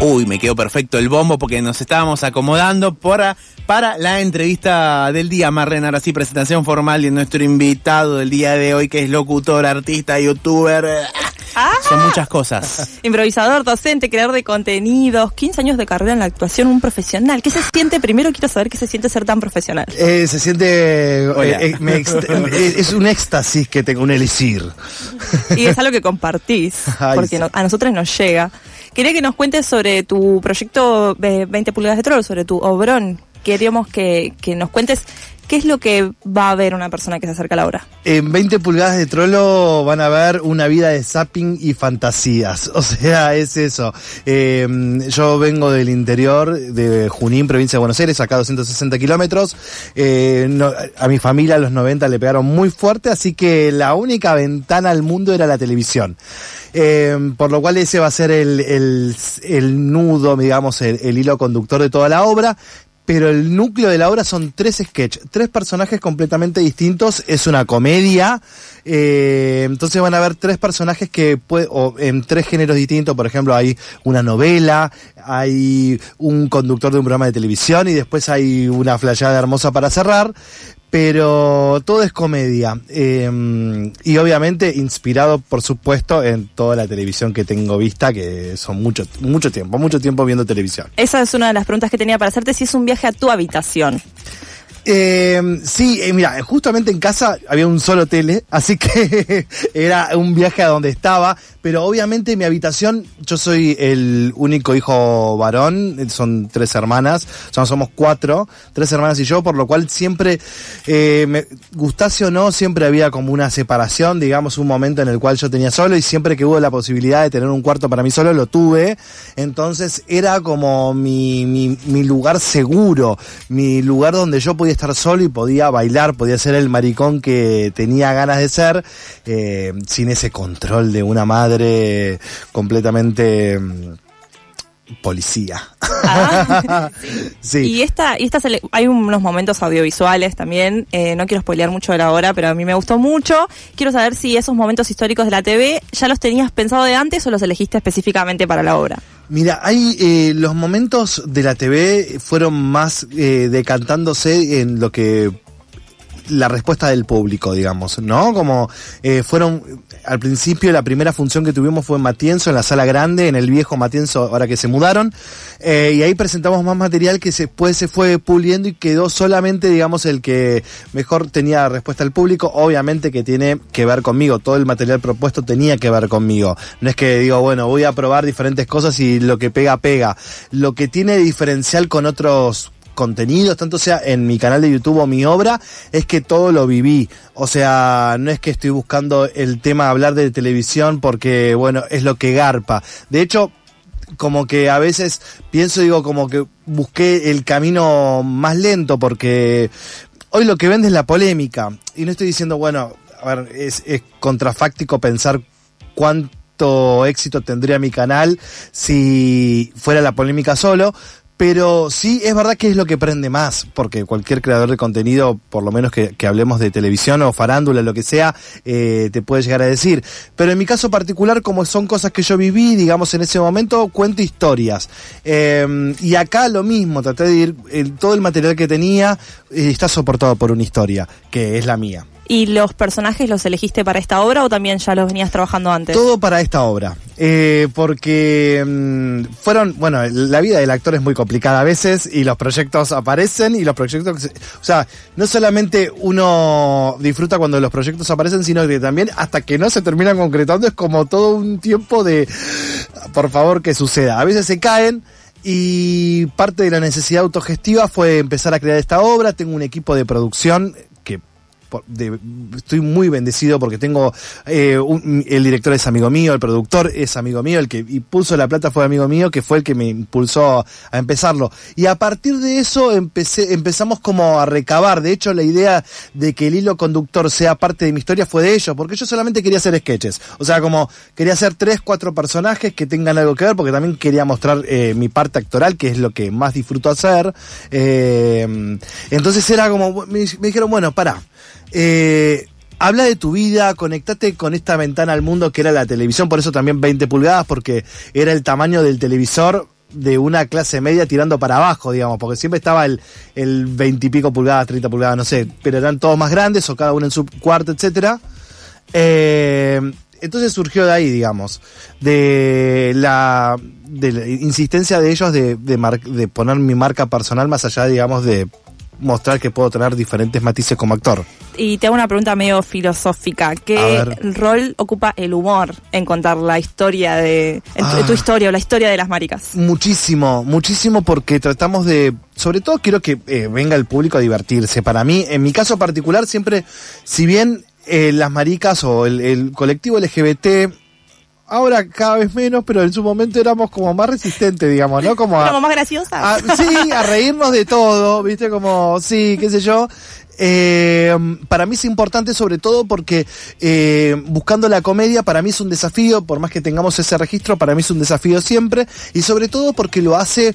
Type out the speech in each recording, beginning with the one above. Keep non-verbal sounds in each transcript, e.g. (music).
Uy, me quedó perfecto el bombo porque nos estábamos acomodando para, para la entrevista del día, Marlene. Ahora sí, presentación formal de nuestro invitado del día de hoy, que es locutor, artista, youtuber. Ah. Son muchas cosas. (laughs) Improvisador, docente, creador de contenidos, 15 años de carrera en la actuación, un profesional. ¿Qué se siente? Primero quiero saber qué se siente ser tan profesional. Eh, se siente. Eh, me ext- (laughs) eh, es un éxtasis que tengo, un elixir. Y es algo que compartís, (laughs) Ay, porque sí. no- a nosotros nos llega. Quería que nos cuentes sobre tu proyecto eh, 20 pulgadas de troll, sobre tu obrón. Queríamos que, que nos cuentes qué es lo que va a ver una persona que se acerca a la obra. En 20 pulgadas de trolo van a ver una vida de zapping y fantasías. (laughs) O sea, es eso. Eh, yo vengo del interior de Junín, provincia de Buenos Aires, acá a 260 kilómetros. Eh, a mi familia a los 90 le pegaron muy fuerte, así que la única ventana al mundo era la televisión. Eh, por lo cual ese va a ser el, el, nudo, digamos, el hilo conductor de toda la obra. Pero el núcleo de la obra son tres sketches, tres personajes completamente distintos. Es una comedia. eh, entonces van a ver tres personajes que o en tres géneros distintos. Por ejemplo, hay una novela, hay un conductor de un programa de televisión y después hay una flayada hermosa para cerrar. Pero todo es comedia. eh, y obviamente inspirado, por supuesto, en toda la televisión que tengo vista, que son mucho, mucho tiempo, mucho tiempo viendo televisión. Esa es una de las preguntas que tenía para hacerte, si es un viaje a tu habitación. Eh, sí, eh, mira, justamente en casa había un solo tele, (laughs) así que (laughs) era un viaje a donde estaba, pero obviamente mi habitación, yo soy el único hijo varón, son tres hermanas, sea, somos cuatro, tres hermanas y yo, por lo cual siempre, eh, me gustase o no, siempre había como una separación, digamos, un momento en el cual yo tenía solo y siempre que hubo la posibilidad de tener un cuarto para mí solo, lo tuve, entonces era como mi, mi, mi lugar seguro, mi lugar donde yo podía estar solo y podía bailar, podía ser el maricón que tenía ganas de ser, eh, sin ese control de una madre completamente mm, policía. Ah. (laughs) sí. Y esta, y esta sele- hay unos momentos audiovisuales también, eh, no quiero spoilear mucho de la hora, pero a mí me gustó mucho. Quiero saber si esos momentos históricos de la TV ya los tenías pensado de antes o los elegiste específicamente para la obra. Mira, hay eh, los momentos de la TV fueron más eh, decantándose en lo que la respuesta del público, digamos, ¿no? Como eh, fueron, al principio la primera función que tuvimos fue en Matienzo, en la sala grande, en el viejo Matienzo, ahora que se mudaron, eh, y ahí presentamos más material que después se fue puliendo y quedó solamente, digamos, el que mejor tenía respuesta al público, obviamente que tiene que ver conmigo, todo el material propuesto tenía que ver conmigo, no es que digo, bueno, voy a probar diferentes cosas y lo que pega, pega, lo que tiene diferencial con otros contenidos, tanto sea en mi canal de YouTube o mi obra, es que todo lo viví. O sea, no es que estoy buscando el tema hablar de televisión porque, bueno, es lo que garpa. De hecho, como que a veces pienso, digo, como que busqué el camino más lento porque hoy lo que vende es la polémica. Y no estoy diciendo, bueno, a ver, es, es contrafáctico pensar cuánto éxito tendría mi canal si fuera la polémica solo. Pero sí, es verdad que es lo que prende más, porque cualquier creador de contenido, por lo menos que, hablemos de televisión o farándula, lo que sea, eh, te puede llegar a decir. Pero en mi caso particular, como son cosas que yo viví, digamos, en ese momento, cuento historias. Eh, y acá lo mismo, traté de ir, todo el material que tenía eh, está soportado por una historia, que es la mía. ¿Y los personajes los elegiste para esta obra o también ya los venías trabajando antes? Todo para esta obra. Eh, porque mm, fueron, bueno, la vida del actor es muy complicada a veces y los proyectos aparecen y los proyectos, o sea, no solamente uno disfruta cuando los proyectos aparecen, sino que también hasta que no se terminan concretando es como todo un tiempo de, por favor, que suceda. A veces se caen. Y parte de la necesidad autogestiva fue empezar a crear esta obra. Tengo un equipo de producción estoy muy bendecido porque tengo eh, un- el director es amigo mío, el productor es amigo mío, el que puso la plata fue amigo mío, que fue el que me impulsó a empezarlo. Y a partir de eso empecé, empezamos como a recabar. De hecho, la idea de que el hilo conductor sea parte de mi historia fue de ellos, porque yo solamente quería hacer sketches. O sea, como quería hacer tres, cuatro personajes que tengan algo que ver, porque también quería mostrar eh, mi parte actoral, que es lo que más disfruto hacer. Eh, entonces era como, me, me dijeron, bueno, para. Eh, habla de tu vida, conectate con esta ventana al mundo que era la televisión, por eso también 20 pulgadas, porque era el tamaño del televisor de una clase media tirando para abajo, digamos, porque siempre estaba el, el 20 y pico pulgadas, 30 pulgadas, no sé, pero eran todos más grandes o cada uno en su cuarto, etcétera. Eh, entonces surgió de ahí, digamos, de la, insistencia de ellos de poner mi marca personal más allá, digamos, de mostrar que puedo tener diferentes matices como actor. Y te hago una pregunta medio filosófica. ¿Qué rol ocupa el humor en contar la historia de... tu, Ah. tu historia o la historia de las maricas? Muchísimo, muchísimo porque tratamos de, sobre todo quiero que eh, venga el público a divertirse. Para mí, en mi caso particular, siempre, si bien eh, las maricas o el, el colectivo LGBT, ahora cada vez menos, pero en su momento éramos como más resistentes, digamos, ¿no? Como a, ¿Como más graciosa? a- sí, a reírnos de todo, ¿viste? Como, sí, qué sé yo. Eh, para mí es importante sobre todo porque eh, buscando la comedia para mí es un desafío, por más que tengamos ese registro, para mí es un desafío siempre y sobre todo porque lo hace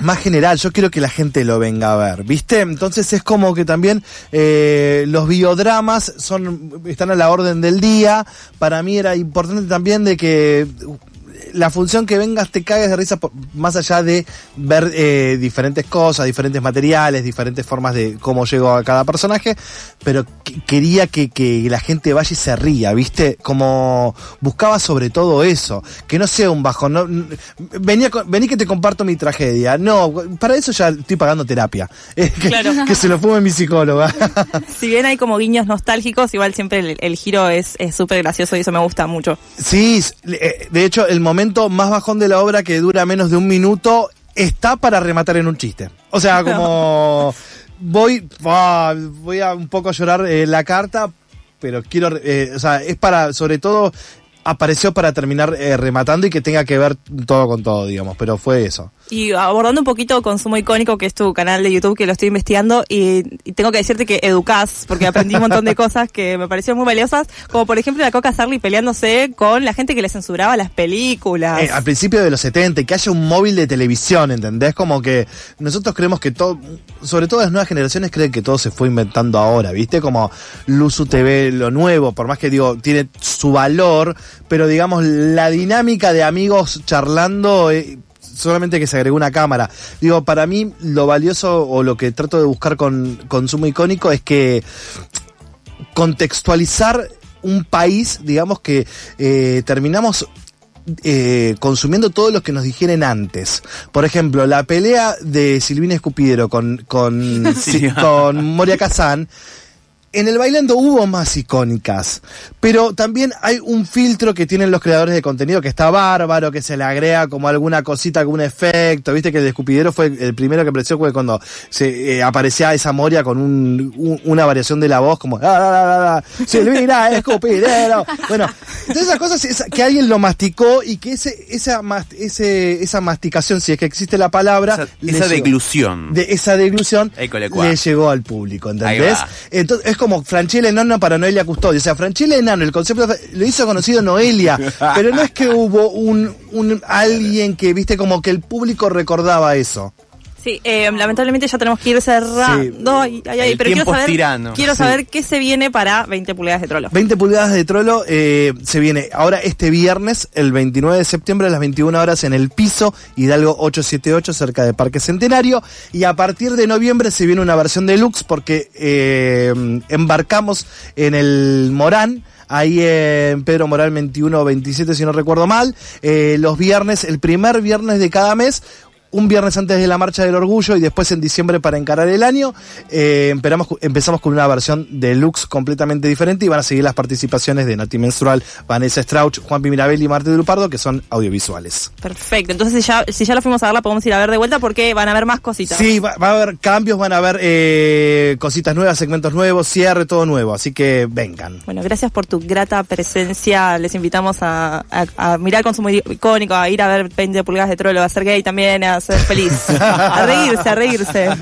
más general, yo quiero que la gente lo venga a ver, ¿viste? Entonces es como que también eh, los biodramas son, están a la orden del día. Para mí era importante también de que la función que vengas te cagues de risa por- más allá de ver eh, diferentes cosas, diferentes materiales, diferentes formas de cómo llegó a cada personaje, pero que- quería que, que la gente vaya y se ría, ¿viste? Como buscaba sobre todo eso, que no sea un no, n- venía vení que te comparto mi tragedia, no, para eso ya estoy pagando terapia, (laughs) Eh, que, Claro. que se lo fume mi psicóloga. (laughs) Si bien hay como guiños nostálgicos, igual siempre el, el giro es súper gracioso y eso me gusta mucho. Sí, eh, de hecho, el momento más bajón de la obra que dura menos de un minuto está para rematar en un chiste. O sea, como (laughs) voy, ah, voy a un poco llorar eh, la carta, pero quiero, eh, o sea, es para, sobre todo, apareció para terminar eh, rematando y que tenga que ver todo con todo, digamos, pero fue eso. Y abordando un poquito Consumo Icónico, que es tu canal de YouTube que lo estoy investigando, y, y tengo que decirte que educás, porque aprendí un montón de (laughs) cosas que me parecieron muy valiosas, como por ejemplo la Coca Sarli peleándose con la gente que le censuraba las películas. Eh, al principio de los 70, y que haya un móvil de televisión, ¿entendés? Como que nosotros creemos que todo, sobre todo las nuevas generaciones creen que todo se fue inventando ahora, ¿viste? Como Luzu TV, lo nuevo, por más que digo, tiene su valor, pero digamos, la dinámica de amigos charlando, eh, solamente que se agregó una cámara. Digo, para mí lo valioso o lo que trato de buscar con consumo icónico es que contextualizar un país, digamos que eh, terminamos eh, consumiendo todo lo que nos dijeron antes. Por ejemplo, la pelea de Silvina Escupidero con, con, (laughs) Sí. con Moria Kazan. En el bailando hubo más icónicas, pero también hay un filtro que tienen los creadores de contenido que está bárbaro, que se le agrega como alguna cosita, algún efecto. Viste que el de Escupidero fue el primero que apareció fue cuando se eh, aparecía esa Moria con un, un- una variación de la voz como "Ah, ah, ah, Silvina Escupidero. Bueno, entonces esas cosas que alguien lo masticó y que ese, esa, mas- ese, esa masticación, si es que existe la palabra, Esa, esa deglución. de esa deglución le llegó al público, ¿entendés? Entonces es como Franchella Enano para Noelia Custodio. O sea, Franchella Enano, el concepto lo hizo conocido Noelia, (laughs) pero no es que hubo un, un alguien que, viste, como que el público recordaba eso. Sí, eh, lamentablemente ya tenemos que ir cerrando. Ay, ay, ay, pero quiero saber, quiero Sí. saber qué se viene para 20 pulgadas de trolo. 20 pulgadas de trolo eh, se viene ahora este viernes, el 29 de septiembre a las 21 horas en el piso Hidalgo 878 cerca de Parque Centenario y a partir de noviembre se viene una versión deluxe porque eh, embarcamos en el Morán. Ahí en Pedro Moral 21 27 si no recuerdo mal. Eh, los viernes, el primer viernes de cada mes, un viernes antes de la Marcha del Orgullo y después en diciembre para encarar el año. Eh, empezamos, empezamos con una versión deluxe completamente diferente y van a seguir las participaciones de Nati Menstrual, Vanessa Strauch, Juan Pi Mirabelli y Marta de Lupardo, que son audiovisuales. Perfecto, entonces si ya, si ya la fuimos a ver, la podemos ir a ver de vuelta porque van a haber más cositas. Sí, va, va a haber cambios, van a haber eh, cositas nuevas, segmentos nuevos, cierre, todo nuevo. Así que vengan. Bueno, gracias por tu grata presencia. Les invitamos a, a- a mirar Consumo Icónico, a ir a ver 20 pulgadas de trolo, a ser gay también, a ser feliz. A reírse, a reírse.